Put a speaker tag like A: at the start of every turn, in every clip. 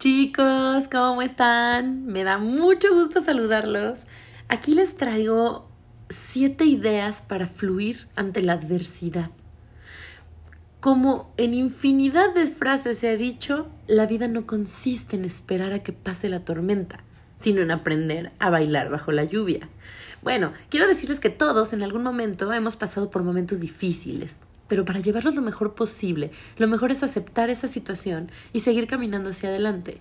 A: Chicos, ¿cómo están? Me da mucho gusto saludarlos. Aquí les traigo siete ideas para fluir ante la adversidad. Como en infinidad de frases se ha dicho, la vida no consiste en esperar a que pase la tormenta, sino en aprender a bailar bajo la lluvia. Bueno, quiero decirles que todos en algún momento hemos pasado por momentos difíciles, pero para llevarlos lo mejor posible, lo mejor es aceptar esa situación y seguir caminando hacia adelante.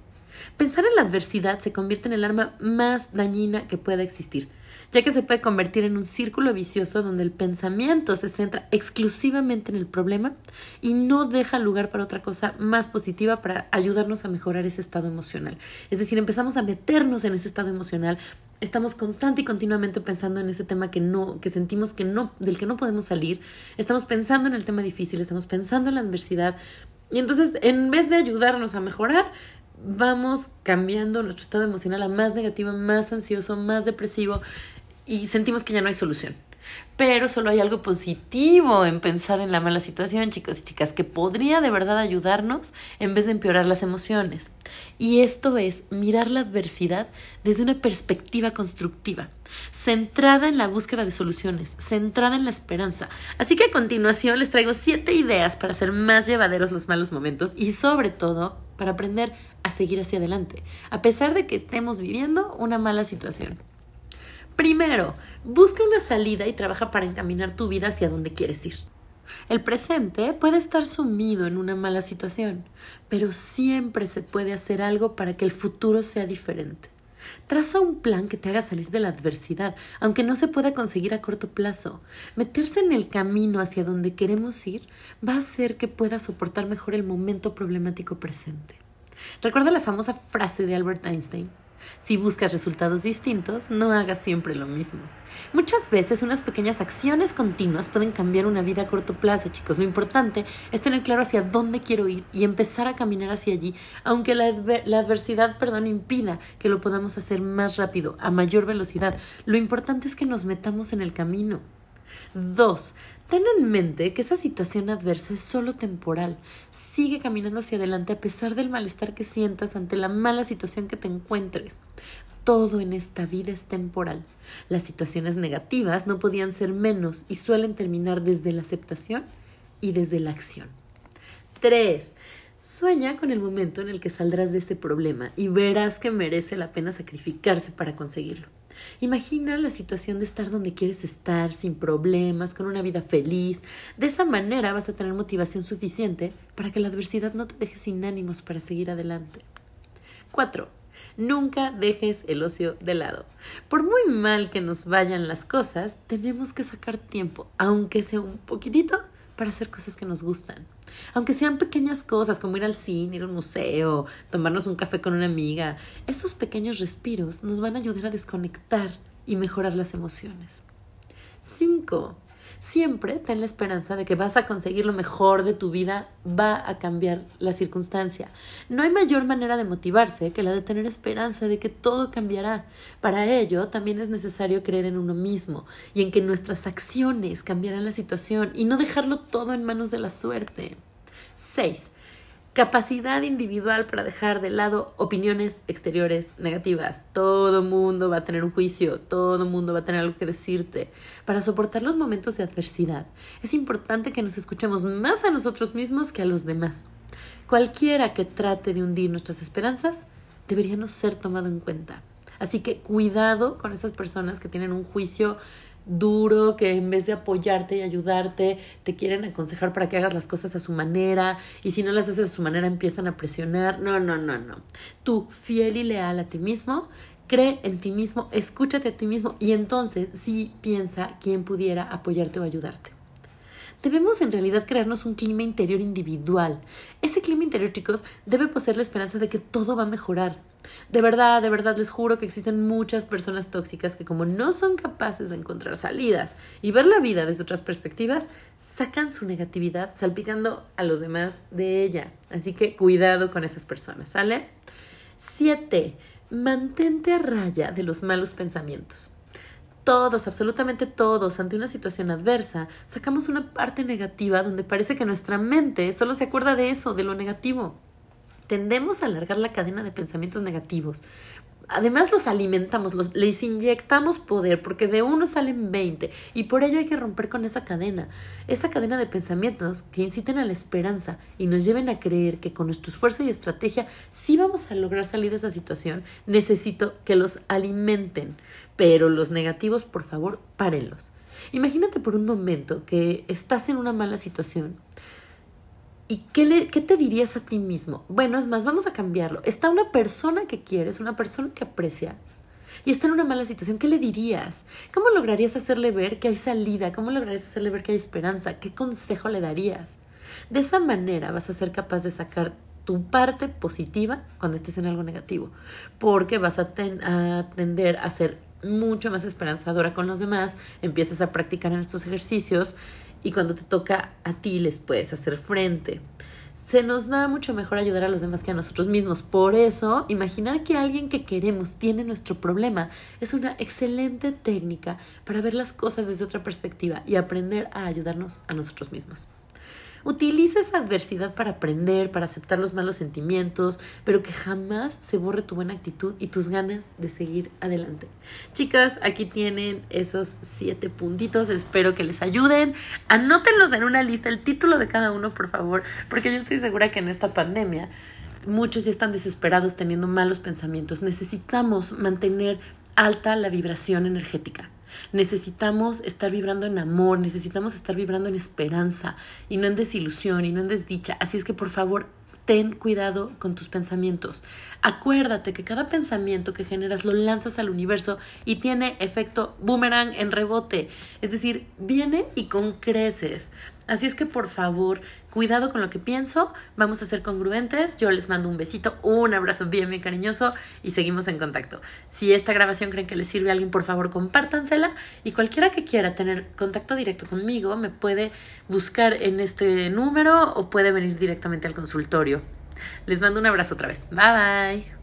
A: Pensar en la adversidad se convierte en el arma más dañina que pueda existir, ya que se puede convertir en un círculo vicioso donde el pensamiento se centra exclusivamente en el problema y no deja lugar para otra cosa más positiva para ayudarnos a mejorar ese estado emocional. Es decir, empezamos a meternos en ese estado emocional, estamos constante y continuamente pensando en ese tema que no que sentimos que no del que no podemos salir, estamos pensando en el tema difícil, estamos pensando en la adversidad y entonces en vez de ayudarnos a mejorar, vamos cambiando nuestro estado emocional a más negativo, más ansioso, más depresivo y sentimos que ya no hay solución. Pero solo hay algo positivo en pensar en la mala situación, chicos y chicas, que podría de verdad ayudarnos en vez de empeorar las emociones. Y esto es mirar la adversidad desde una perspectiva constructiva, centrada en la búsqueda de soluciones, centrada en la esperanza. Así que a continuación les traigo siete ideas para hacer más llevaderos los malos momentos y sobre todo para aprender a seguir hacia adelante, a pesar de que estemos viviendo una mala situación. Primero, busca una salida y trabaja para encaminar tu vida hacia donde quieres ir. El presente puede estar sumido en una mala situación, pero siempre se puede hacer algo para que el futuro sea diferente. Traza un plan que te haga salir de la adversidad, aunque no se pueda conseguir a corto plazo. Meterse en el camino hacia donde queremos ir va a hacer que puedas soportar mejor el momento problemático presente. Recuerda la famosa frase de Albert Einstein. Si buscas resultados distintos, no hagas siempre lo mismo. Muchas veces unas pequeñas acciones continuas pueden cambiar una vida a corto plazo, chicos. Lo importante es tener claro hacia dónde quiero ir y empezar a caminar hacia allí, aunque la, adversidad, perdón, impida que lo podamos hacer más rápido, a mayor velocidad. Lo importante es que nos metamos en el camino. Dos, ten en mente que esa situación adversa es solo temporal. Sigue caminando hacia adelante a pesar del malestar que sientas ante la mala situación que te encuentres. Todo en esta vida es temporal. Las situaciones negativas no podían ser menos y suelen terminar desde la aceptación y desde la acción. 3. Sueña con el momento en el que saldrás de ese problema y verás que merece la pena sacrificarse para conseguirlo. Imagina la situación de estar donde quieres estar, sin problemas, con una vida feliz. De esa manera vas a tener motivación suficiente para que la adversidad no te deje sin ánimos para seguir adelante. 4. Nunca dejes el ocio de lado. Por muy mal que nos vayan las cosas, tenemos que sacar tiempo, aunque sea un poquitito, para hacer cosas que nos gustan. Aunque sean pequeñas cosas como ir al cine, ir a un museo, tomarnos un café con una amiga, esos pequeños respiros nos van a ayudar a desconectar y mejorar las emociones. 5. Siempre ten la esperanza de que vas a conseguir lo mejor de tu vida, va a cambiar la circunstancia. No hay mayor manera de motivarse que la de tener esperanza de que todo cambiará. Para ello también es necesario creer en uno mismo y en que nuestras acciones cambiarán la situación y no dejarlo todo en manos de la suerte. 6 capacidad individual para dejar de lado opiniones exteriores negativas. Todo mundo va a tener un juicio, todo mundo va a tener algo que decirte. Para soportar los momentos de adversidad, es importante que nos escuchemos más a nosotros mismos que a los demás. Cualquiera que trate de hundir nuestras esperanzas debería no ser tomado en cuenta. Así que cuidado con esas personas que tienen un juicio duro, que en vez de apoyarte y ayudarte, te quieren aconsejar para que hagas las cosas a su manera y si no las haces a su manera empiezan a presionar. No, no, no, no. Tú, fiel y leal a ti mismo, cree en ti mismo, escúchate a ti mismo y entonces sí piensa quién pudiera apoyarte o ayudarte. Debemos en realidad crearnos un clima interior individual. Ese clima interior, chicos, debe poseer la esperanza de que todo va a mejorar. De verdad, de verdad les juro que existen muchas personas tóxicas que como no son capaces de encontrar salidas y ver la vida desde otras perspectivas, sacan su negatividad salpicando a los demás de ella. Así que cuidado con esas personas, ¿sale? 7. Mantente a raya de los malos pensamientos todos, absolutamente todos, ante una situación adversa, sacamos una parte negativa donde parece que nuestra mente solo se acuerda de eso, de lo negativo. tendemos a alargar la cadena de pensamientos negativos. Además los alimentamos, los, les inyectamos poder porque de uno salen 20 y por ello hay que romper con esa cadena, esa cadena de pensamientos que inciten a la esperanza y nos lleven a creer que con nuestro esfuerzo y estrategia sí vamos a lograr salir de esa situación. Necesito que los alimenten, pero los negativos por favor párenlos. Imagínate por un momento que estás en una mala situación ¿Y qué, le, qué te dirías a ti mismo? Bueno, es más, vamos a cambiarlo. Está una persona que quieres, una persona que aprecias, y está en una mala situación, ¿qué le dirías? ¿Cómo lograrías hacerle ver que hay salida? ¿Cómo lograrías hacerle ver que hay esperanza? ¿Qué consejo le darías? De esa manera vas a ser capaz de sacar tu parte positiva cuando estés en algo negativo, porque vas a, a tender a ser mucho más esperanzadora con los demás, empiezas a practicar en estos ejercicios y cuando te toca a ti les puedes hacer frente. Se nos da mucho mejor ayudar a los demás que a nosotros mismos. Por eso, imaginar que alguien que queremos tiene nuestro problema es una excelente técnica para ver las cosas desde otra perspectiva y aprender a ayudarnos a nosotros mismos. Utiliza esa adversidad para aprender, para aceptar los malos sentimientos, pero que jamás se borre tu buena actitud y tus ganas de seguir adelante. Chicas, aquí tienen esos siete puntitos. Espero que les ayuden. Anótenlos en una lista, el título de cada uno, por favor, porque yo estoy segura que en esta pandemia muchos ya están desesperados teniendo malos pensamientos. Necesitamos mantener alta la vibración energética. Necesitamos estar vibrando en amor, necesitamos estar vibrando en esperanza y no en desilusión y no en desdicha. Así es que por favor, ten cuidado con tus pensamientos. Acuérdate que cada pensamiento que generas lo lanzas al universo y tiene efecto boomerang en rebote. Es decir, viene y con creces. Así es que por favor, cuidado con lo que pienso, vamos a ser congruentes, yo les mando un besito, un abrazo bien, bien cariñoso y seguimos en contacto. Si esta grabación creen que les sirve a alguien, por favor compártansela y cualquiera que quiera tener contacto directo conmigo me puede buscar en este número o puede venir directamente al consultorio. Les mando un abrazo otra vez. Bye bye.